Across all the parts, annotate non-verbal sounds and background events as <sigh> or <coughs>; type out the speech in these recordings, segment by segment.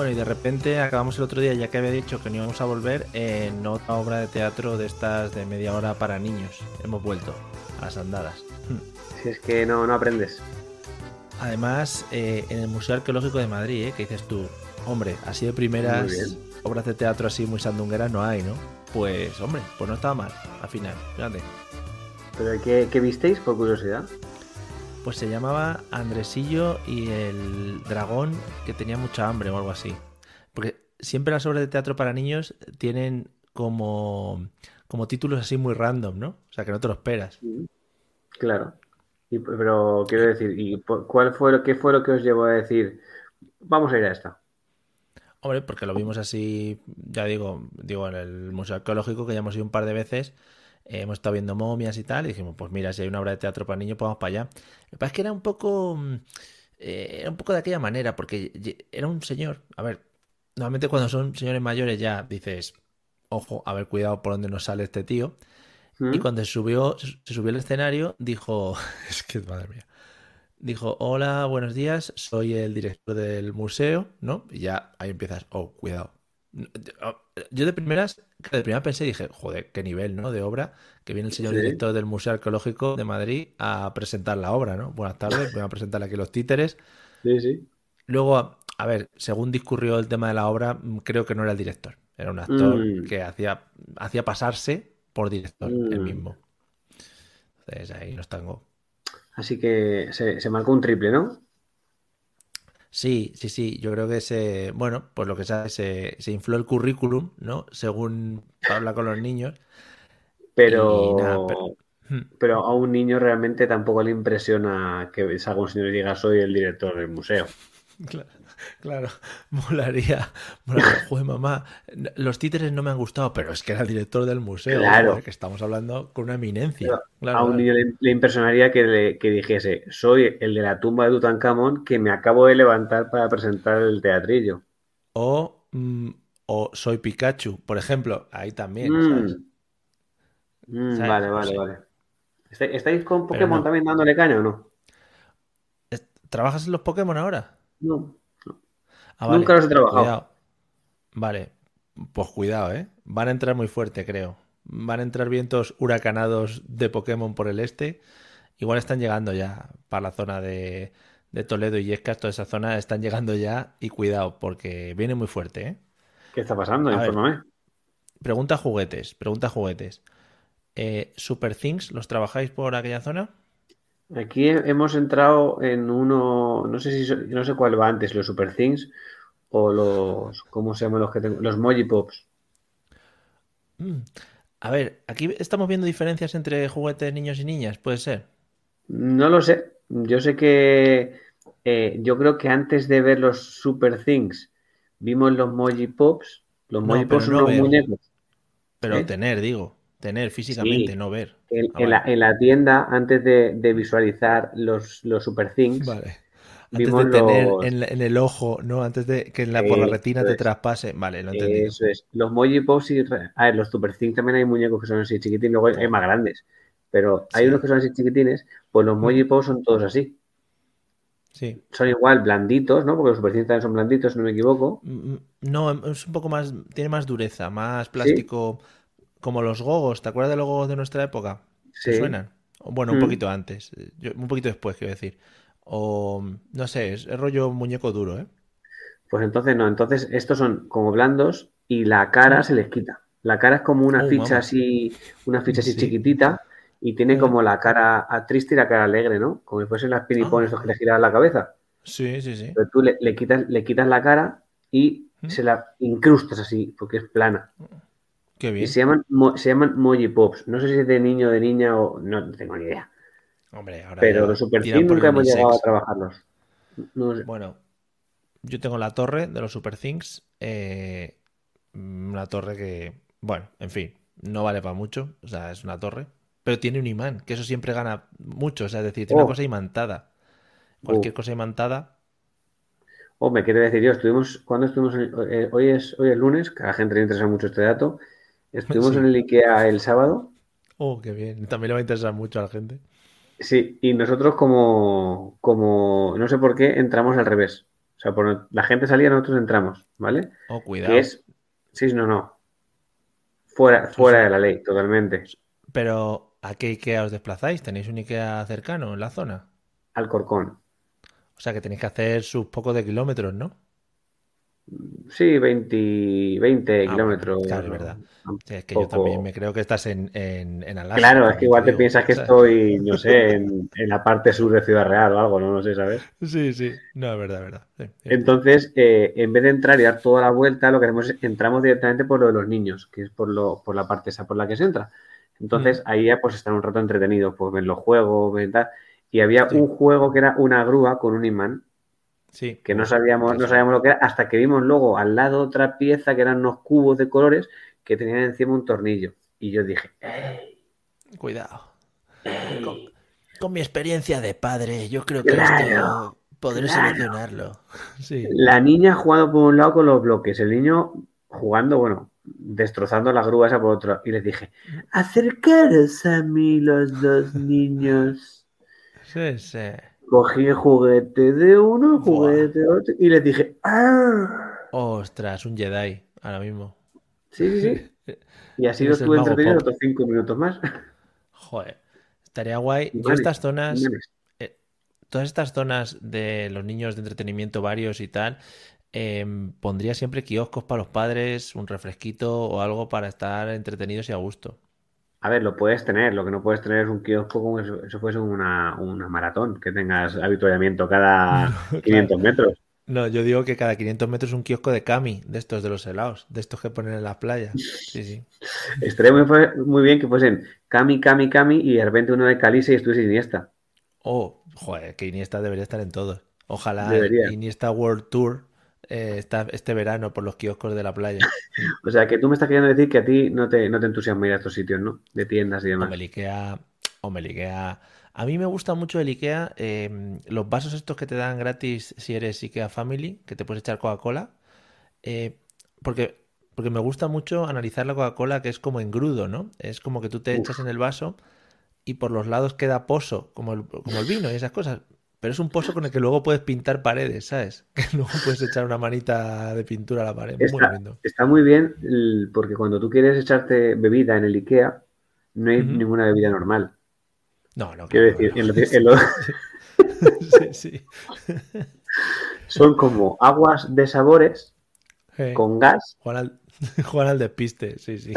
Bueno, y de repente acabamos el otro día, ya que había dicho que no íbamos a volver, en otra obra de teatro de estas de media hora para niños. Hemos vuelto a las andadas. Si es que no, no aprendes. Además, eh, en el Museo Arqueológico de Madrid, ¿eh? que dices tú, hombre, así de primeras obras de teatro así muy sandungueras no hay, ¿no? Pues, hombre, pues no estaba mal, al final, fíjate. ¿Pero qué, qué visteis, por curiosidad? Pues se llamaba Andresillo y el dragón que tenía mucha hambre o algo así. Porque siempre las obras de teatro para niños tienen como, como títulos así muy random, ¿no? O sea, que no te lo esperas. Claro. Y, pero quiero decir, ¿y cuál fue lo, qué fue lo que os llevó a decir, vamos a ir a esta? Hombre, porque lo vimos así, ya digo, digo, en el Museo Arqueológico, que ya hemos ido un par de veces, eh, hemos estado viendo momias y tal, y dijimos, pues mira, si hay una obra de teatro para niños, pues vamos para allá. Lo que pasa es que era un poco. Eh, era un poco de aquella manera, porque era un señor. A ver, normalmente cuando son señores mayores ya dices, ojo, a ver, cuidado por dónde nos sale este tío. Y cuando se subió, se subió al escenario, dijo, <laughs> es que madre mía, dijo, hola, buenos días, soy el director del museo, ¿no? Y ya ahí empiezas, oh, cuidado. Yo de primeras, de primera pensé y dije, joder, qué nivel, ¿no? De obra, que viene el señor director del Museo Arqueológico de Madrid a presentar la obra, ¿no? Buenas tardes, voy a presentar aquí los títeres. Sí, sí. Luego, a ver, según discurrió el tema de la obra, creo que no era el director. Era un actor Mm. que hacía, hacía pasarse por director, el Mm. mismo. Entonces ahí nos tango. Así que se, se marcó un triple, ¿no? Sí, sí, sí. Yo creo que se, bueno, pues lo que sabe, se, se infló el currículum, ¿no? Según habla con los niños. Pero, Y nada, pero- Hmm. pero a un niño realmente tampoco le impresiona que salga un señor y diga soy el director del museo. <laughs> Claro, claro, <laughs> molaría, molaría. <laughs> Joder, mamá, los títeres no me han gustado, pero es que era el director del museo, Claro. joder, que estamos hablando con una eminencia. Claro, a un niño le, le impresionaría que, le- que dijese soy el de la tumba de Tutankamón que me acabo de levantar para presentar el teatrillo. O, mm, o soy Pikachu, por ejemplo, ahí también, Mm. ¿sabes? Mm, ¿Sabes? vale, vale, vale. ¿Está- ¿Estáis con Pokémon no. también dándole caña o no? ¿Trabajas en los Pokémon ahora? No. Ah, vale, Nunca los he trabajado. Cuidado. Vale, pues cuidado, ¿eh? Van a entrar muy fuerte, creo. Van a entrar vientos huracanados de Pokémon por el este. Igual están llegando ya para la zona de, de Toledo y Yescas, toda esa zona están llegando ya y cuidado, porque viene muy fuerte, ¿eh? ¿Qué está pasando? Infórmame. Pregunta juguetes, pregunta juguetes. Eh, ¿Super Things los trabajáis por aquella zona? Aquí he- hemos entrado en uno, no sé si no sé cuál va antes, los Super Things o los, ¿cómo se llaman los que tengo? Los Moji Pops. Mm. A ver, aquí estamos viendo diferencias entre juguetes niños y niñas, ¿puede ser? No lo sé. Yo sé que eh, yo creo que antes de ver los Super Things vimos los Moji Pops. Los No, Moji Pops son no unos muñecos. Pero ¿Eh? tener, digo, tener físicamente, Sí. no ver. En, Ah, en la, en la tienda, antes de, de visualizar los, los Super Things, Vale. Antes de tener los- en, el ojo, ¿no? Antes de que en la, por la retina te es. traspase. Vale, lo he entendido. Eso es. Los Moji Pops y. A ver, los Super Things también hay muñecos que son así chiquitines, luego hay, más grandes. Pero hay Sí. unos que son así chiquitines, pues los Moji Pops son todos así. Sí. Son igual blanditos, ¿no? Porque los Super Things también son blanditos, si no me equivoco. Mm, No, es un poco más, tiene más dureza, más plástico, como los gogos. ¿Te acuerdas de los gogos de nuestra época? ¿Te Sí. suenan? Bueno, un Mm. poquito antes, yo- un poquito después, quiero decir. O, no sé, es, es rollo muñeco duro, ¿eh? Pues entonces no, entonces estos son como blandos y la cara se les quita. La cara es como una Oh, ficha así, una ficha así Sí. chiquitita y tiene Mm. como la cara triste y la cara alegre, ¿no? Como si fuesen las pinipones Ah. estos que le giran la cabeza. Sí, sí, sí. Pero tú le, le quitas, le quitas la cara y se la incrustas así, porque es plana. Qué Y bien. se llaman, mo- se llaman Moji Pops. No sé si es de niño o de niña o no tengo ni idea. Hombre, ahora Pero los Super nunca hemos llegado a trabajarlos. No sé. Bueno, yo tengo la torre de los Super Things. eh, una torre que, bueno, en fin, no vale para mucho. O sea, es una torre. Pero tiene un imán, que eso siempre gana mucho. O sea, es decir, tiene Oh. una cosa imantada. Cualquier Oh. cosa imantada. Oh, me quiero decir yo, estuvimos, cuando estuvimos en- eh, hoy es hoy es lunes, que a la gente le interesa mucho este dato. Estuvimos <laughs> Sí. en el IKEA el sábado, Oh, qué bien. También le va a interesar mucho a la gente. sí, y nosotros como, como, no sé por qué, entramos al revés. O sea, por, la gente salía, nosotros entramos, ¿vale? Oh, cuidado. Que es, sí, no, no, fuera, fuera de la ley, totalmente. Pero, ¿a qué Ikea os desplazáis? ¿Tenéis un Ikea cercano en la zona? Alcorcón. O sea, que tenéis que hacer sus pocos de kilómetros, ¿no? Sí, 20, 20 Ah, kilómetros. claro, es verdad. Sí, es que yo también me creo que estás en, en, en Alaska. Claro, es que igual te digo, piensas que estoy, no sé, en, en la parte sur de Ciudad Real o algo, no, no sé, ¿sabes? Sí, sí. No, es verdad, es verdad. Sí. Entonces, eh, en vez de entrar y dar toda la vuelta, lo que hacemos es entramos directamente por lo de los niños, que es por, lo, por la parte esa por la que se entra. Entonces, ahí ya pues están un rato entretenidos, pues ven los juegos, ven tal. Y había Sí. un juego que era una grúa con un imán, Sí. que no sabíamos, no sabíamos lo que era, hasta que vimos luego al lado otra pieza que eran unos cubos de colores que tenían encima un tornillo. Y yo dije, "Eh, Cuidado. Con, con mi experiencia de padre, yo creo que Claro, esto podré claro. solucionarlo. <laughs> Sí. La niña jugando por un lado con los bloques, el niño jugando, bueno, destrozando la grúa esa por otro. Y les dije, acercaros a mí los dos niños. <laughs> Sí, sí. Cogí el juguete de uno, el juguete de otro, y les dije, ¡ah! Ostras, un Jedi, ahora mismo. Sí, sí, sí. Y así <laughs> lo estuve entretenido otros cinco minutos más. <laughs> Joder. Estaría guay. Yo Imanes, estas zonas, eh, todas estas zonas de los niños de entretenimiento varios y tal, em, pondría siempre kioscos para los padres, un refresquito o algo para estar entretenidos y a gusto. A ver, lo puedes tener, lo que no puedes tener es un kiosco como eso, eso fuese una, una maratón, que tengas habituallamiento cada <laughs> 500 metros. No, yo digo que cada 500 metros un kiosco de Cami, de estos de los helados, de estos que ponen en las playas. Sí, sí. <laughs> Estaría muy, muy bien que fuesen Cami, Cami, Cami y de repente uno de Calice y estuviese Iniesta. Oh, joder, que Iniesta debería estar en todos. Ojalá Debería. Iniesta World Tour eh, este verano por los kioscos de la playa. <laughs> O sea, que tú me estás queriendo decir que a ti no te, no te entusiasma ir a estos sitios, ¿no? De tiendas y demás. Ikea, hombre, el Ikea. A mí me gusta mucho el Ikea, eh, los vasos estos que te dan gratis si eres Ikea Family, que te puedes echar Coca-Cola, eh, porque, porque me gusta mucho analizar la Coca-Cola que es como engrudo, ¿no? Es como que tú te echas en el vaso y por los lados queda pozo, como el, como el vino y esas cosas. Pero es un pozo con el que luego puedes pintar paredes, ¿sabes? <laughs> Que luego puedes echar una manita de pintura a la pared. Muy Está, lindo. está muy bien porque cuando tú quieres echarte bebida en el IKEA, no hay ninguna bebida normal. No, no, Quiero decir, no. en lo- en <laughs> lo- Sí, sí. <laughs> son como aguas de sabores con gas, Juan al, Juan al despiste, sí, sí.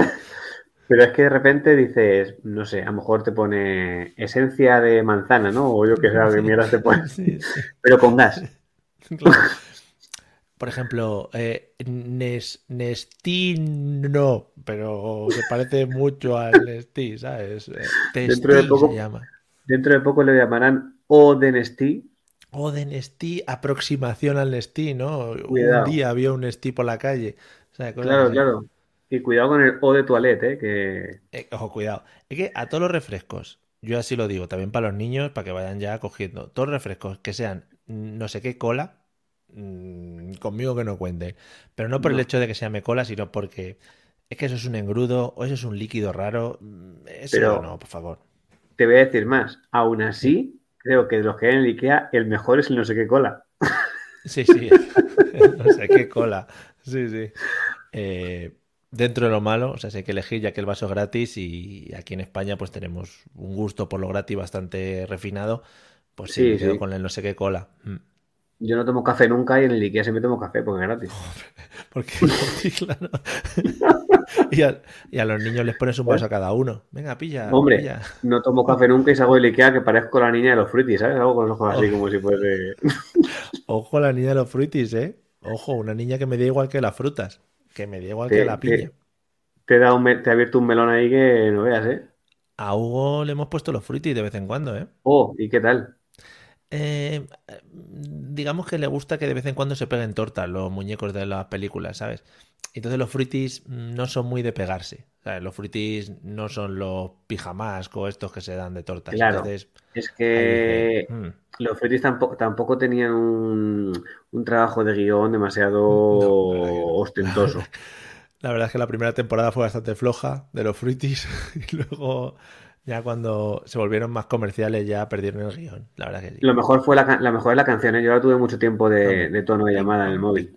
Pero es que de repente dices, no sé, a lo mejor te pone esencia de manzana, ¿no? O yo que sé, qué mierda te pone, Sí, sí, pero con gas. <laughs> claro. <laughs> Por ejemplo, eh, Nes, Nestí no, pero se parece mucho al Nestí, ¿sabes? Eh, Dentro de Testí poco- se llama. Dentro de poco le llamarán. O de Nestí, aproximación al Nestí, ¿no? Cuidado. Un día había un Nestí por la calle. O sea, Claro, así. claro. Y cuidado con el O de toilette, ¿eh? Que Eh, ojo, cuidado. Es que a todos los refrescos, yo así lo digo, también para los niños, para que vayan ya cogiendo, todos los refrescos que sean no sé qué cola, mm, conmigo que no cuenten. Pero no por el hecho de que se llame cola, sino porque es que eso es un engrudo o eso es un líquido raro. mm, Eso Pero- no, por favor. te voy a decir más. Aún así, creo que de los que hay en el IKEA, el mejor es el no sé qué cola. Sí, sí. <laughs> no sé qué cola. Sí, sí. Eh, dentro de lo malo, o sea, si hay que elegir ya que el vaso es gratis y aquí en España pues tenemos un gusto por lo gratis bastante refinado, pues sí, Sí, me quedo sí. con el no sé qué cola. Mm. Yo no tomo café nunca y en el IKEA siempre tomo café porque es gratis. <laughs> Porque, <laughs> claro. <laughs> Y a, y a los niños les pones un vaso a cada uno. Venga, pilla, Hombre, pilla. no tomo café nunca y salgo del IKEA que parezco la niña de los fruitis, ¿sabes? Algo con los ojos así Oh. como si fuese... Ojo a la niña de los fruitis, ¿eh? Ojo, una niña que me da igual que las frutas, que me da igual que la piña. Te, te, un, te ha abierto un melón ahí que no veas, ¿eh? A Hugo le hemos puesto los frutis de vez en cuando, ¿eh? Oh, ¿y qué tal? Eh, digamos que le gusta que de vez en cuando se peguen tortas los muñecos de las películas, ¿sabes? Entonces los fruitis no son muy de pegarse. ¿sabes? Los fruitis no son los pijamas o estos que se dan de tortas. Claro, Entonces, es que mm, los fruitis tampoco, tampoco tenían un, un trabajo de guion demasiado <laughs> No, ostentoso. <laughs> la verdad es que la primera temporada fue bastante floja de los fruitis <laughs> y luego ya cuando se volvieron más comerciales ya perdieron el guion. La verdad que sí. Lo mejor fue la, la mejor es la canción, ¿eh? Yo ahora tuve mucho tiempo de, de tono de llamada en el móvil.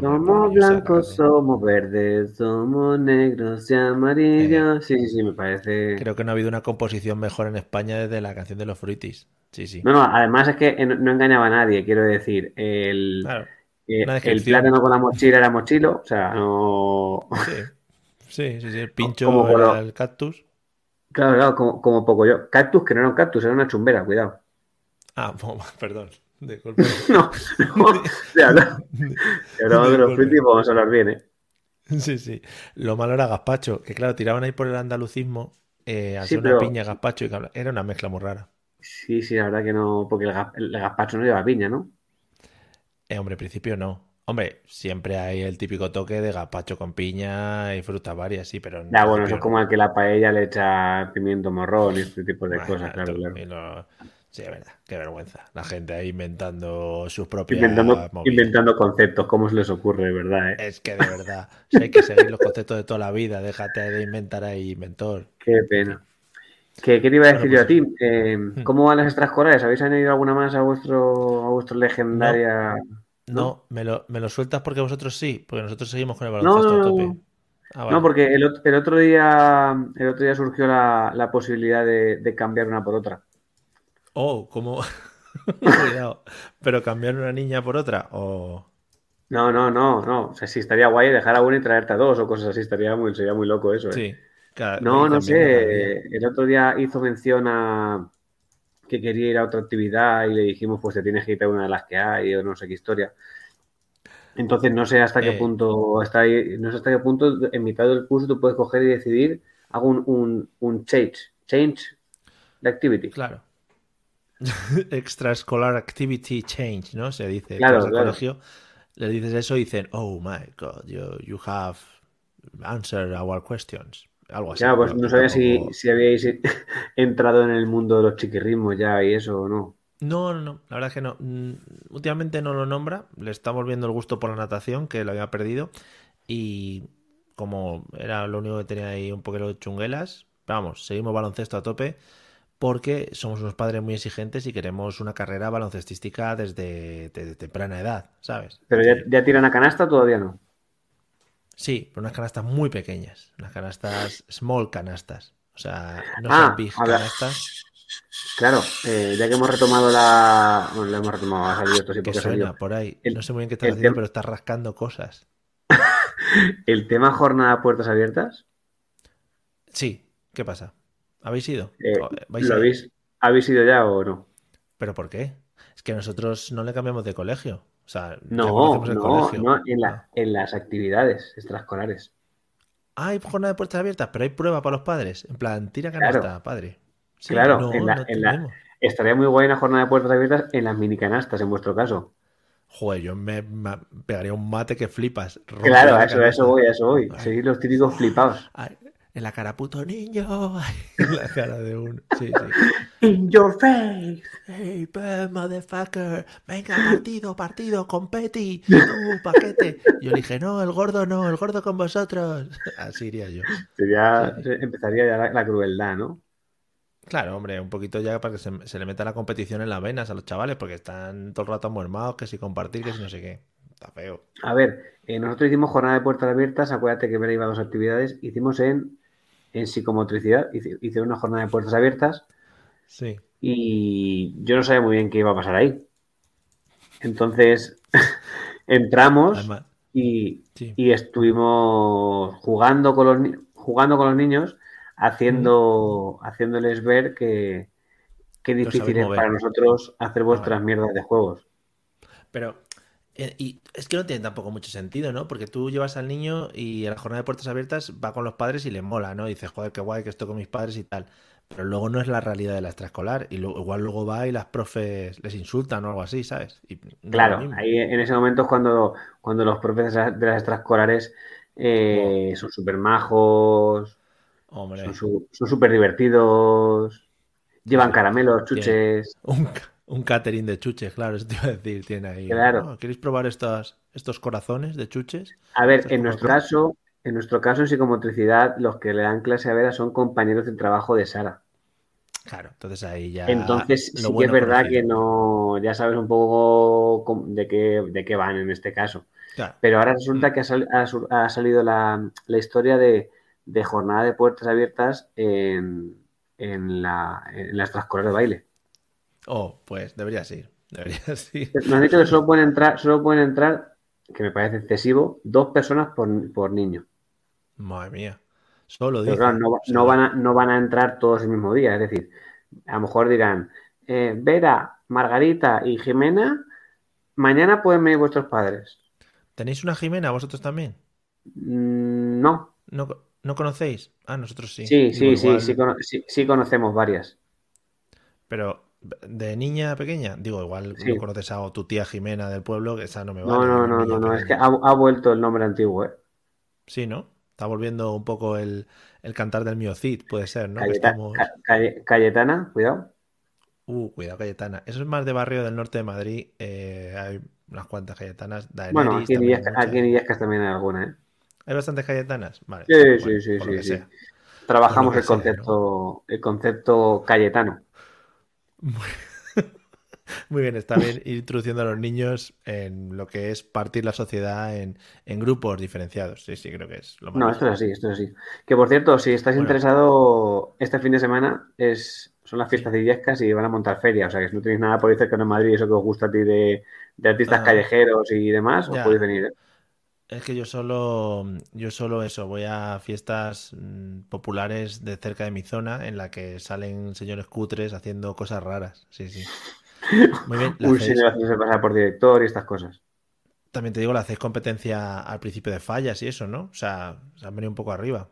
Somos blancos, somos verdes, somos negros y amarillos. Sí, sí, sí, me parece. Creo que no ha habido una composición mejor en España desde la canción de los fruitis. Sí, sí. No, no, además es que eh, no engañaba a nadie, quiero decir. El, Claro. eh, el plátano con la mochila era mochilo, o sea, no. Sí. Sí, sí, sí. El <laughs> pincho Como era el cactus. Claro, claro, como, como poco yo. Cactus, que no era un cactus, era una chumbera, cuidado. Ah, <laughs> perdón. Disculpe. <laughs> No, no, si hablamos, si hablamos de los frutis, vamos a hablar bien, ¿eh? Sí, sí. Lo malo era gazpacho, que claro, tiraban ahí por el andalucismo, eh, Sí, ser una pero- piña gazpacho, y era una mezcla muy rara. Sí, sí, la verdad que no, porque el, el gazpacho no lleva piña, ¿no? Eh, hombre, en principio no. Hombre, siempre hay el típico toque de gazpacho con piña y frutas varias, sí, pero en Ya, bueno, eso es como al que la paella le echa pimiento morrón y este tipo de no. cosas, claro, no- Sí, es verdad, qué vergüenza. La gente ahí inventando sus propias Inventando, inventando conceptos, ¿cómo se les ocurre, verdad? eh? Es que de verdad, si hay que seguir los conceptos de toda la vida, déjate de inventar ahí, inventor. Qué pena. ¿Qué, qué te iba a Bueno, decir yo a pues- ti? Eh, ¿Cómo van las extraescolares? ¿Habéis añadido alguna más a vuestro, a vuestro legendaria? No, me lo, me lo sueltas porque vosotros sí, porque nosotros seguimos con el No, baloncesto no, a no, tope. no. Ah, vale. No, porque el, el otro día, el otro día surgió la, la posibilidad de, de cambiar una por otra. Oh, ¿cómo? <laughs> Cuidado. ¿Pero cambiar una niña por otra? O... No, no, no, no. O sea, sí, estaría guay dejar a una y traerte a dos o cosas así. Estaría muy, sería muy loco eso, ¿eh? Sí. cada- No, no sé. El otro día hizo mención a que quería ir a otra actividad y le dijimos, pues te tienes que ir a una de las que hay o no sé qué historia. Entonces no sé hasta qué Eh. punto está ahí, no sé hasta qué punto en mitad del curso tú puedes coger y decidir, hago un, un, un change, change the activity. Claro. <laughs> Extraescolar activity change, ¿no? Se dice. Claro, claro. colegio, le dices eso y dicen, oh my god, you, you have answered our questions. Algo así. Ya, pues no sabía si, tampoco- si habíais <laughs> entrado en el mundo de los chiquirrismos ya y eso o no. No, no, no, la verdad es que no. Mm, Últimamente no lo nombra, le estamos viendo el gusto por la natación, que lo había perdido, y como era lo único que tenía ahí un poquito de chunguelas, vamos, seguimos baloncesto a tope, porque somos unos padres muy exigentes y queremos una carrera baloncestística desde, desde temprana edad, ¿sabes? Pero ya, ya tiran a canasta o todavía no. Sí, pero unas canastas muy pequeñas, unas canastas, small canastas, o sea, no Ah, son big canastas. Claro, eh, ya que hemos retomado la. Bueno, la hemos retomado, ha salido esto sí que porque suena por ahí. El- no sé muy bien qué estás haciendo, tema- pero estás rascando cosas. <laughs> El tema jornada puertas abiertas, Sí, ¿qué pasa? ¿Habéis ido? eh, ¿O- vais ¿lo habéis, habéis ido ya o no? ¿Pero por qué? Es que nosotros no le cambiamos de colegio. O sea, No, no, colegio. no, en, la, en las actividades extraescolares. Ah, hay jornada de puertas abiertas, pero hay prueba para los padres. En plan, tira canasta, Claro. padre. Sí, Claro, no, en la- no en la- tenemos. Estaría muy guay una jornada de puertas abiertas en las mini canastas, en vuestro caso. Joder, yo me, me pegaría un mate que flipas. Claro, a eso, eso voy, a eso voy. Ay. Seguir los típicos flipados. Ay, en la cara, puto niño. <laughs> Ay, en la cara de uno. Sí, sí. In your face. Hey, pues, motherfucker, venga, partido, partido, competi, tú, paquete. Yo le dije, no, el gordo no, el gordo con vosotros. <laughs> Así iría yo. Sería, empezaría ya la, la crueldad, ¿no? Claro, hombre, un poquito ya para que se, se le meta la competición en las venas a los chavales, porque están todo el rato muermados, que si compartir, que si no sé qué. Está feo. A ver, eh, nosotros hicimos jornada de puertas abiertas, acuérdate que Vera iba a dos actividades, hicimos en, en psicomotricidad, hice- una jornada de puertas abiertas Sí. y yo no sabía muy bien qué iba a pasar ahí. Entonces <laughs> entramos Además, y, sí. y estuvimos jugando con los, jugando con los niños, haciendo, haciéndoles ver que, qué difícil es mover. para nosotros hacer vuestras mierdas de juegos. Pero Eh, Y es que no tiene tampoco mucho sentido, ¿no? Porque tú llevas al niño y a la jornada de puertas abiertas va con los padres y le mola, ¿no? Y dices, joder, qué guay que estoy con mis padres y tal. Pero luego no es la realidad de la extraescolar. Y luego, igual luego va y las profes les insultan o algo así, ¿sabes? Y no es lo Claro, ahí en ese momento es cuando, cuando los profes de las extraescolares eh, son súper majos, Hombre, son súper divertidos, llevan caramelos, chuches. un, un catering de chuches, claro, eso te iba a decir. Tiene ahí. Claro. "Oh, ¿Queréis probar estos, estos corazones de chuches? A ver, Estas en nuestro caso, en nuestro caso en psicomotricidad, los que le dan clase a Vera son compañeros de trabajo de Sara. Claro, entonces ahí ya Entonces, sí que es verdad que no, ya sabes un poco de qué, de qué van en este caso. Claro. Pero ahora resulta que ha, salido la, la historia de, de jornada de puertas abiertas en, en la, en la extraescolar de baile. Oh, pues deberías ir. Deberías <laughs> ir. Nos han dicho que solo pueden entrar, solo pueden entrar, que me parece excesivo, dos personas por, por niño. Madre mía. Solo dice. claro, no, va- van a, no van a entrar todos el mismo día. Es decir, a lo mejor dirán, eh, Vera, Margarita y Jimena, mañana pueden venir vuestros padres. ¿Tenéis una Jimena vosotros también? Mm, no. ¿No, co- no conocéis? Ah, nosotros sí. Sí, sí, sí, igual- sí, cono- sí, sí conocemos varias. Pero de niña pequeña, digo, igual Sí. no conoces a tu tía Jimena del pueblo, que esa no me No, vale. no, no, no, no, es que pequeña. ha, ha vuelto el nombre antiguo, ¿eh? Sí, ¿no? Está volviendo un poco el, el cantar del mío Cid, puede ser, ¿no? Que Cayeta- estamos... Ca- Caye- Cayetana, cuidado. Uh, cuidado, Cayetana. Eso es más de barrio del norte de Madrid. eh, hay unas cuantas Cayetanas. Daenerys Bueno, aquí en hay Illescas, muchas. aquí en Illescas también hay alguna, ¿eh? ¿Hay bastantes Cayetanas? Vale. Sí, bueno, sí, sí, sí, sí. Trabajamos el sea, concepto, el concepto cayetano. Muy bien, está bien ir introduciendo a los niños en lo que es partir la sociedad en, en grupos diferenciados. Sí, sí, creo que es lo más No, esto es así, esto es así. Que por cierto, si estás Bueno. interesado, este fin de semana es, son las fiestas de y van a montar feria. O sea que si no tenéis nada por ir cerca en Madrid, eso que os gusta a ti de, de artistas Ah. callejeros y demás, os podéis venir, ¿eh? Es que yo solo, yo solo eso, voy a fiestas mm, populares de cerca de mi zona en la que salen señores cutres haciendo cosas raras. Sí, sí. Muy bien, ¿la Un hacéis- señor haciéndose pasar por director y estas cosas. también te digo, le hacéis competencia al principio de fallas y eso, ¿no? O sea, se han venido un poco arriba.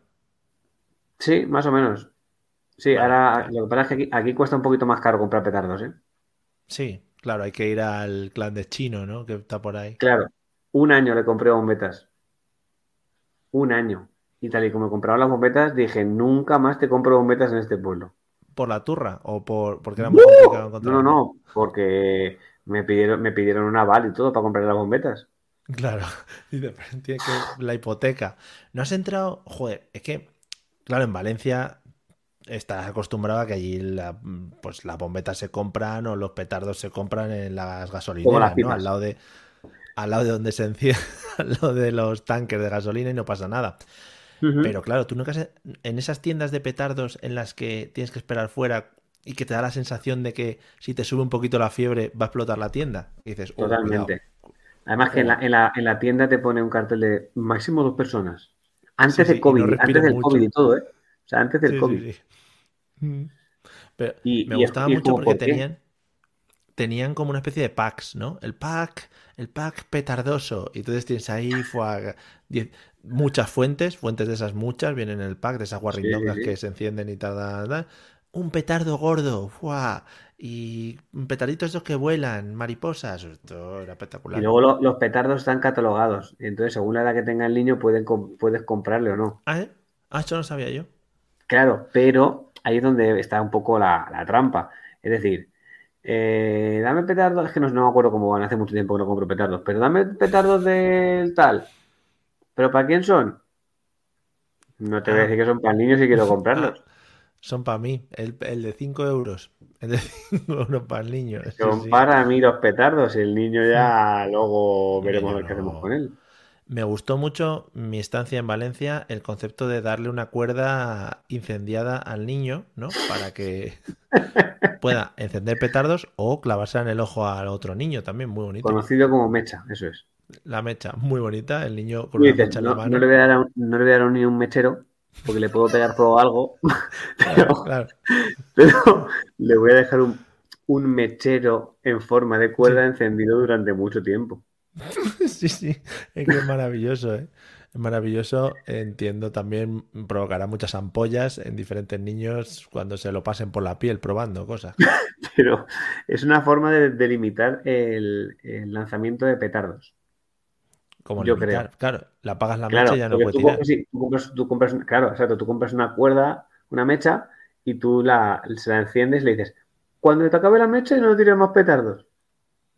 Sí, más o menos. Sí, Vale, ahora vale. lo que pasa es que aquí, aquí cuesta un poquito más caro comprar petardos, ¿eh? Sí, claro, hay que ir al clandestino, ¿no? Que está por ahí. Claro, un año le compré bombetas. Un año. Y tal y como compraba las bombetas, dije, nunca más te compro bombetas en este pueblo. ¿Por la turra o por porque era muy complicado No, encontrar? no, no, porque me pidieron, me pidieron un aval y todo para comprar las bombetas. Claro, <laughs> tiene que la hipoteca. ¿No has entrado? Joder, es que, claro, en Valencia estás acostumbrado a que allí la, pues las bombetas se compran o los petardos se compran en las gasolineras, las ¿no? Al lado de, al lado de donde se enciende, <laughs> al lado de los tanques de gasolina y no pasa nada. Pero claro, tú nunca has- en esas tiendas de petardos en las que tienes que esperar fuera y que te da la sensación de que si te sube un poquito la fiebre va a explotar la tienda. Y dices, "Oh, Totalmente. cuidado". Además que en la, en la, en la tienda te pone un cartel de máximo dos personas. Antes Sí, sí, del COVID, no antes del mucho. COVID y todo, ¿eh? O sea, antes del Sí, COVID. Mm. Pero Y- me y gustaba es mucho porque tenían, tenían como una especie de packs, ¿no? El pack, el pack petardoso. Y entonces tienes ahí fue, muchas fuentes, fuentes de esas muchas, vienen en el pack, de esas guarrindongas sí. que se encienden y tal. Un petardo gordo, ¡fua! Y petarditos esos que vuelan, mariposas. Esto era espectacular. Y luego lo- los petardos están catalogados. Y entonces, según la edad que tenga el niño, pueden, puedes comprarle o no. Ah, ¿eh? Ah, eso no sabía yo. Claro, pero ahí es donde está un poco la, la trampa. Es decir, eh, dame petardos, es que no, no me acuerdo cómo van, hace mucho tiempo que no compro petardos, pero dame petardos del tal. ¿Pero para quién son? No te voy a Ah. decir que son para el niño si quiero <laughs> comprarlos. Son para mí, el, el de 5 euros. El de <laughs> 5 euros para el niño. Son sí. para mí los petardos y el niño ya <laughs> luego veremos qué no. hacemos con él. Me gustó mucho mi estancia en Valencia, el concepto de darle una cuerda incendiada al niño, ¿no? Para que pueda encender petardos o clavarse en el ojo al otro niño también, muy bonito. Conocido como mecha, eso es. La mecha, muy bonita, el niño con dices, mecha en la no, mano. no le voy a dar a un, no le voy a dar a un niño un mechero porque le puedo pegar por algo, <laughs> Claro, claro. pero le voy a dejar un, un mechero en forma de cuerda encendido durante mucho tiempo. <laughs> sí, sí, es que es maravilloso, ¿eh? Es maravilloso. Entiendo también provocará muchas ampollas en diferentes niños cuando se lo pasen por la piel probando cosas. <laughs> Pero es una forma de, de limitar el, el lanzamiento de petardos. Como Yo limitar. Claro, la apagas la Claro, mecha y ya no porque puede tú tirar. compras, sí, tú compras- tú compras- claro, exacto, tú compras una cuerda, una mecha, y tú la, se la enciendes y le dices, cuando te acabe la mecha y no tires más petardos.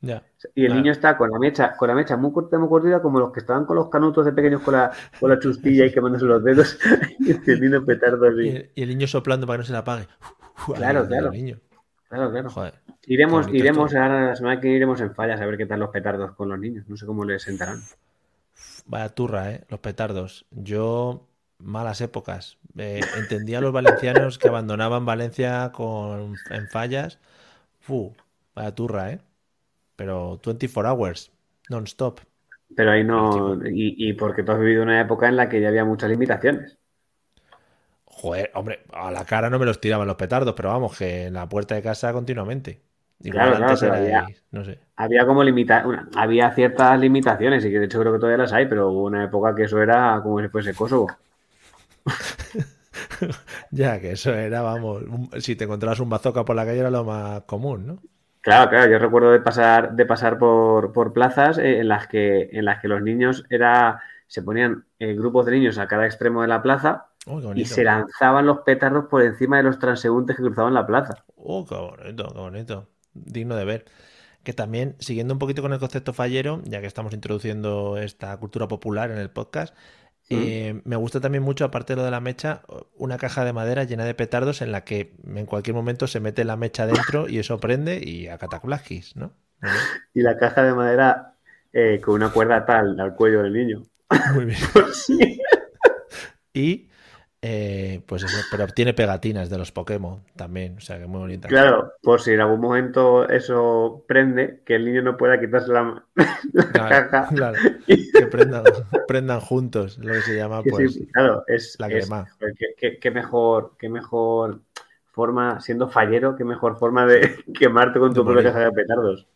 Ya. Y el Claro. niño está con la mecha, con la mecha muy corta, muy cortita, como los que estaban con los canutos de pequeños con la, con la chustilla y quemándose los dedos <laughs> y encendiendo <laughs> petardos. Y Y... el, y el niño soplando para que no se la apague. Claro, claro. niño. Claro, claro. Joder. Iremos, iremos ahora la semana que iremos en fallas a ver qué tal los petardos con los niños. No sé cómo les sentarán. Vaya turra, ¿eh? Los petardos. Yo, malas épocas. Eh, entendía a los valencianos que abandonaban Valencia con, en fallas. Fu, vaya turra, ¿eh? Pero 24 hours, non-stop. Pero ahí no. Y, y porque tú has vivido una época en la que ya había muchas limitaciones. Joder, hombre, a la cara no me los tiraban los petardos, pero vamos, que en la puerta de casa continuamente. Igual Claro, claro, antes era ahí, no sé. Había como limita una- había ciertas limitaciones y que de hecho creo que todavía las hay, pero hubo una época que eso era como si fuese Kosovo. <laughs> Ya, que eso era, vamos, un- si te encontrabas un bazooka por la calle era lo más común, ¿no? Claro, claro, yo recuerdo de pasar, de pasar por, por plazas eh, en las que, en las que los niños era, se ponían eh, grupos de niños a cada extremo de la plaza Oh, y se lanzaban los petardos por encima de los transeúntes que cruzaban la plaza. Oh, qué bonito, qué bonito. Digno de ver. Que también, siguiendo un poquito con el concepto fallero, ya que estamos introduciendo esta cultura popular en el podcast, eh, me gusta también mucho, aparte de lo de la mecha, una caja de madera llena de petardos en la que en cualquier momento se mete la mecha dentro y eso prende y a cataclaquis, ¿no? Y la caja de madera eh, con una cuerda tal al cuello del niño. Muy bien. <laughs> Sí. Y, eh, pues eso, pero tiene pegatinas de los Pokémon también, o sea que muy bonita. Claro, por si en algún momento eso prende, que el niño no pueda quitarse la, <laughs> la Claro, caja. claro. <laughs> Que prendan, prendan juntos, lo que se llama, Que sí, pues. claro, es, la crema. qué mejor, qué mejor forma, siendo fallero, qué mejor forma de <laughs> quemarte con tu propia caja de petardos.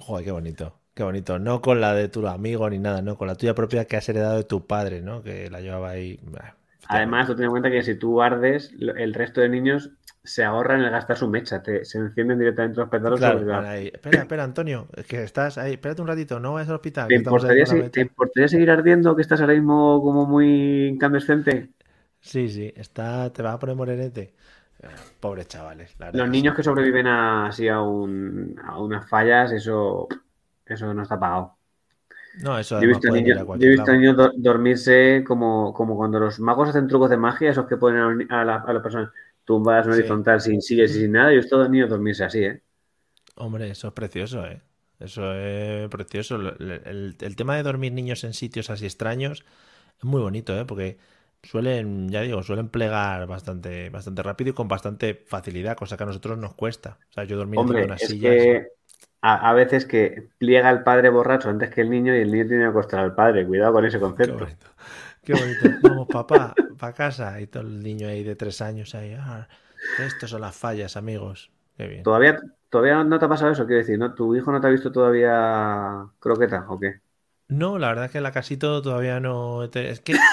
Joder, qué bonito, qué bonito. No con la de tu amigo ni nada, no, con la tuya propia que has heredado de tu padre, ¿no? Que la llevaba ahí. bah, Además, tú ten en cuenta que si tú ardes, el resto de niños se ahorran el gastar su mecha, te- se encienden directamente los petardos. Claro, la-. Espera, <coughs> espera, Antonio, que estás ahí. Espérate un ratito, no vayas al hospital. ¿Te importaría, te seguir ardiendo que estás ahora mismo como muy incandescente? Sí, sí, está, te vas a poner morenete. Eh, Pobres chavales, la. Los niños que sobreviven a, así a, un- a unas fallas, eso, eso no está pagado. No, eso Yo he visto niños, yo he visto niños do- dormirse como, como cuando los magos hacen trucos de magia, esos que ponen a, la- a las personas tumbadas en Sí. horizontal sin sillas y sin nada. Yo he visto niños dormirse así, ¿eh? Hombre, eso es precioso, ¿eh? Eso es precioso. El, el- el tema de dormir niños en sitios así extraños es muy bonito, ¿eh? Porque suelen, ya digo, suelen plegar bastante, bastante rápido y con bastante facilidad, cosa que a nosotros nos cuesta. O sea, yo dormir Hombre, es sillas. que a, a veces que pliega el padre borracho antes que el niño y el niño tiene que acostar al padre. Cuidado con ese Qué concepto. bonito. Qué bonito. Vamos, papá, para casa. Y todo el niño ahí de tres años ahí. Ah, estos son las fallas, amigos. Qué bien. ¿Todavía, ¿Todavía no te ha pasado eso? Quiero decir, ¿no? ¿Tu hijo no te ha visto todavía croqueta o qué? No, la verdad es que en la casito todavía no. Es que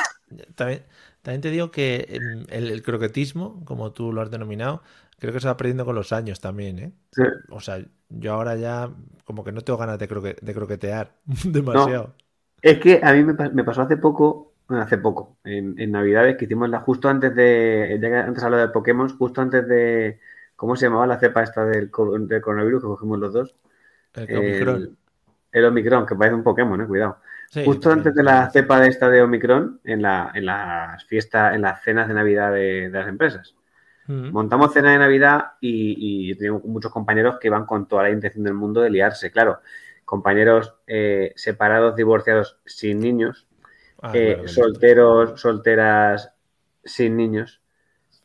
también, también te digo que em, el, el croquetismo, como tú lo has denominado, creo que se va perdiendo con los años también, ¿eh? Sí. O sea, yo ahora ya como que no tengo ganas de, croque- de croquetear <laughs> demasiado. Es que a mí me, pa- me pasó hace poco, bueno, hace poco, en, en Navidades, que hicimos la, justo antes de, ya que antes hablaba de Pokémon, justo antes de, ¿cómo se llamaba la cepa esta del coronavirus que cogimos los dos? El Omicron. El, el Omicron, que parece un Pokémon, eh, cuidado. Sí, Justo antes de la cepa de esta de Omicron, en, la, en las fiestas, en las cenas de Navidad de, de las empresas. Montamos cena de Navidad y, y tengo muchos compañeros que van con toda la intención del mundo de liarse. Claro, compañeros eh, separados, divorciados, sin niños, Ah, eh, claro, solteros, solteras, sin niños.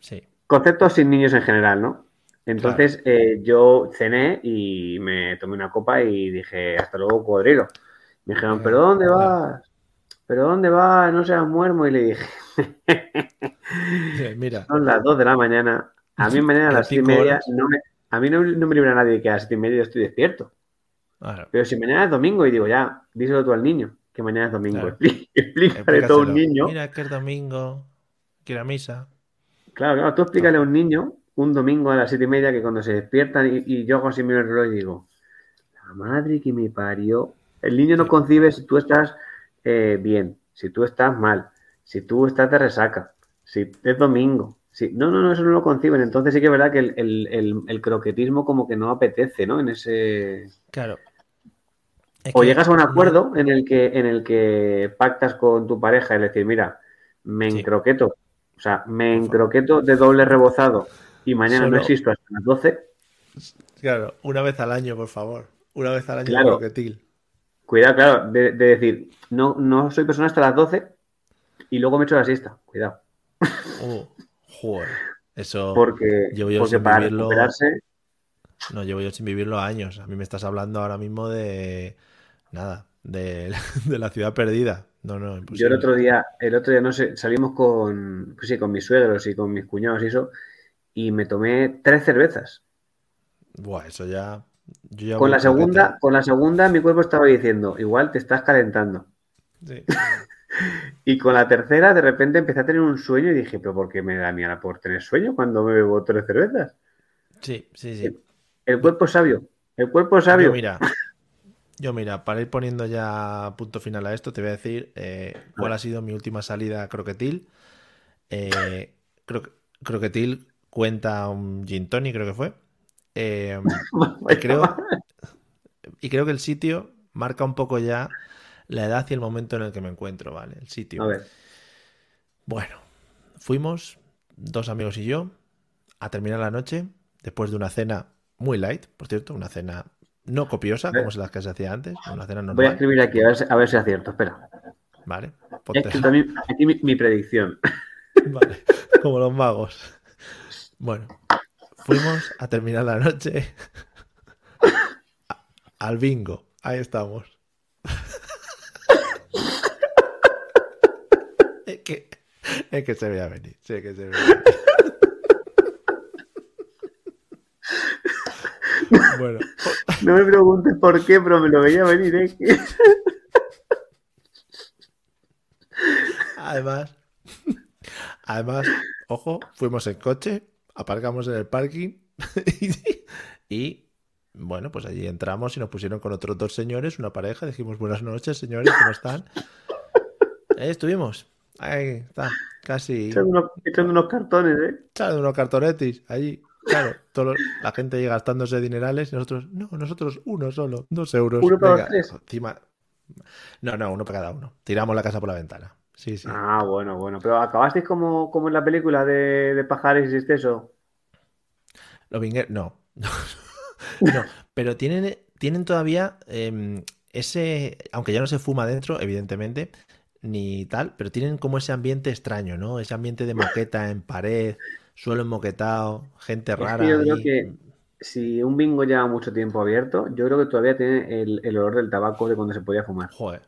Sí. Conceptos sin niños en general, ¿no? Entonces eh, yo cené y me tomé una copa y dije, hasta luego, cocodrilo. Me dijeron, ¿pero dónde Claro. vas? ¿Pero dónde vas? No seas muermo. Y le dije, Sí, <laughs> Mira, son las 2 de la mañana. A mí <laughs> mañana a las 7 y media, no me, a mí no, no me libra nadie que a las 7 y media estoy despierto. Claro. Pero si mañana es domingo y digo, ya, díselo tú al niño, que mañana es domingo. Claro. Explí- <laughs> Explícale todo a un niño. Mira que es domingo, que ir a misa. Claro, claro, tú explícale a un niño un domingo a las siete y media que cuando se despiertan y, y yo hago así el reloj y digo, la madre que me parió. El niño no concibe si tú estás eh, bien, si tú estás mal, si tú estás de resaca, si es domingo. Si... No, no, no, eso no lo conciben. Entonces sí que es verdad que el, el- el- el croquetismo como que no apetece, ¿no? En ese... Claro. Es O llegas a un acuerdo en el que, en el que pactas con tu pareja, es decir, mira, me Sí. encroqueto, o sea, me encroqueto de doble rebozado y mañana no existo hasta las 12, Claro, una vez al año, por favor. Una vez al año Claro. croquetil. Cuidado, claro, de, de decir, no, no soy persona hasta las 12 y luego me echo la siesta, cuidado, Uh, joder. Eso porque, llevo yo porque sin para vivirlo- recuperarse, no llevo yo sin vivirlo años. A mí me estás hablando ahora mismo de nada, de, <laughs> de la ciudad perdida. No, no, yo el imposible. otro día, el otro día, no sé, salimos con, pues sí, con mis suegros y con mis cuñados y eso, y me tomé tres cervezas. Buah, eso ya. Con la segunda, con la segunda mi cuerpo estaba diciendo, igual te estás calentando. Sí. <laughs> Y con la tercera, de repente empecé a tener un sueño y dije, pero ¿por qué me da miedo por tener sueño cuando me bebo tres cervezas? Sí, sí, sí. El cuerpo es sabio. El cuerpo es sabio. Yo mira, yo mira, para ir poniendo ya punto final a esto, te voy a decir eh, cuál ha sido mi última salida a croquetil. Eh, cro- croquetil cuenta un gin tonic, creo que fue. <laughs> Eh, y creo, y creo que el sitio marca un poco ya la edad y el momento en el que me encuentro, ¿vale? El sitio. A ver, Bueno, fuimos, dos amigos y yo, a terminar la noche, después de una cena muy light, por cierto, una cena no copiosa, como las que se hacía antes, una cena voy a escribir aquí a ver, si- a ver si acierto. Espera. ¿vale? Mi- aquí mi, mi predicción. <laughs> Vale, como los magos. Bueno, fuimos a terminar la noche a- al bingo. Ahí estamos. Es que, es que se veía venir. Sí, que se veía venir. Bueno, No me preguntes por qué, pero me lo veía venir, ¿eh? Además, además, ojo, fuimos en coche, aparcamos en el parking <laughs> y, bueno, pues allí entramos y nos pusieron con otros dos señores, una pareja, dijimos buenas noches, señores, ¿cómo están? Ahí estuvimos, ahí está, casi echando, unos, echando unos cartones, ¿eh? echando unos cartonetis allí. Claro, todo la gente ahí gastándose dinerales y nosotros, no, nosotros uno solo, dos euros. Uno para los tres. encima. No, no, uno para cada uno. Tiramos la casa por la ventana. Sí, sí. Ah, bueno, bueno. Pero acabasteis como, como en la película de, de Pajares y Esteso. Los Binger, no. <laughs> no, pero tienen, tienen todavía em, ese, aunque ya no se fuma dentro, evidentemente, ni tal, pero tienen como ese ambiente extraño, ¿no? Ese ambiente de moqueta en pared, suelo enmoquetado, gente Es rara. que yo creo ahí. que si un bingo lleva mucho tiempo abierto, yo creo que todavía tiene el, el olor del tabaco de cuando se podía fumar. Joder,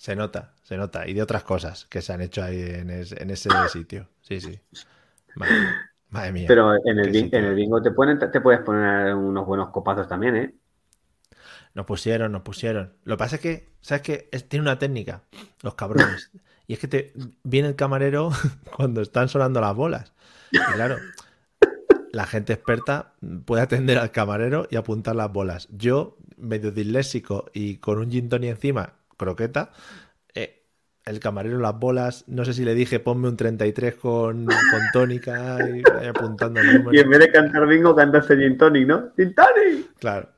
se nota, se nota. Y de otras cosas que se han hecho ahí en, es- en ese sitio. Sí, sí. Madre, madre mía. Pero en el, Qué bin- sitio. en el bingo te, ponen, te puedes poner unos buenos copazos también, ¿eh? Nos pusieron, nos pusieron. Lo que pasa es que, ¿sabes qué? Es- tiene una técnica, los cabrones. Y es que te viene el camarero <laughs> cuando están sonando las bolas. Y claro, la gente experta puede atender al camarero y apuntar las bolas. Yo, medio disléxico y con un gin tonic encima, croqueta, eh, el camarero las bolas, no sé si le dije ponme un 33 con, con tónica y apuntando el número. Y en vez de cantar bingo, cantaste gin tonic, ¿no? ¡Gin tonic! Claro.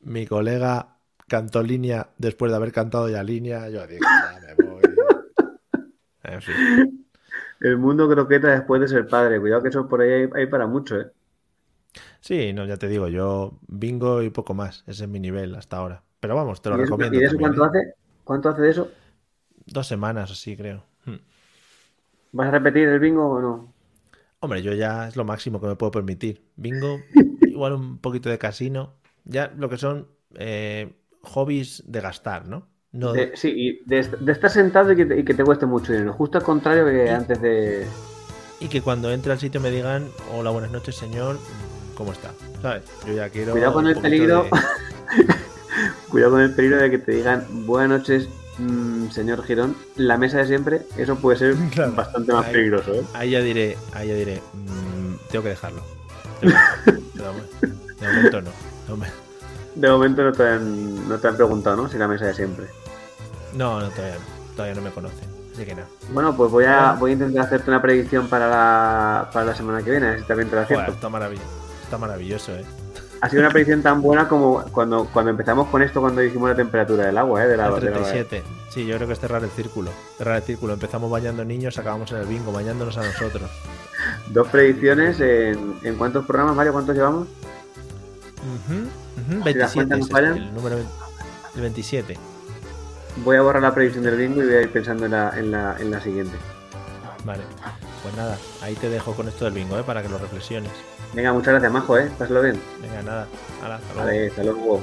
Mi colega cantó línea después de haber cantado ya línea. Yo dije, ya me voy. En fin. El mundo croqueta después de ser padre. Cuidado que eso por ahí hay, hay para mucho, ¿eh? Sí, no, ya te digo, yo bingo y poco más. Ese es mi nivel hasta ahora. Pero vamos, te lo ¿Y recomiendo. y de eso también, cuánto ¿eh? hace? ¿Cuánto hace de eso? Dos semanas así, creo. Hmm. ¿Vas a repetir el bingo o no? Hombre, yo ya es lo máximo que me puedo permitir. Bingo, <laughs> igual un poquito de casino. Ya lo que son eh, hobbies de gastar, ¿no? No, De- sí, y de, de estar sentado y que, te, y que te cueste mucho dinero. Justo al contrario que antes de... Y que cuando entre al sitio me digan, hola, buenas noches, señor, ¿cómo está? ¿Sabes? Yo ya quiero. Cuidado con el peligro. <laughs> Cuidado con el peligro de que te digan buenas noches, mm, señor Girón. La mesa de siempre, eso puede ser <laughs> Claro. bastante más Ahí- peligroso, ¿eh? Ahí ya diré, ahí ya diré, mm, tengo que dejarlo. <laughs> De momento- no. No, De momento no te, han, no te han preguntado, ¿no? Si la mesa de siempre. no, no, todavía no. Todavía no me conocen. Así que nada. Bueno, pues voy a, voy a intentar hacerte una predicción para la, para la semana que viene, a ver si también te la Joder, acierto. está maravilloso. Está maravilloso, eh. Ha sido una predicción tan buena como cuando, cuando empezamos con esto, cuando dijimos la temperatura del agua, ¿eh? De la, de la- 37. Sí, yo creo que es cerrar el círculo. Cerrar el círculo. Empezamos bañando niños, acabamos en el bingo, bañándonos a nosotros. Dos predicciones en, en cuántos programas, Mario, ¿cuántos llevamos? Ujú, ujú, Si las 27 cuentas no es este, fallan. el número 20 el 27. Voy a borrar la predicción del bingo y voy a ir pensando en la, en la, en la siguiente. Vale. Pues nada, ahí te dejo con esto del bingo, ¿eh? Para que lo reflexiones. Venga, muchas gracias, Majo, ¿eh? Pásalo bien. Venga, nada. Hala, hasta luego. Vale, hasta luego.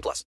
18 plus.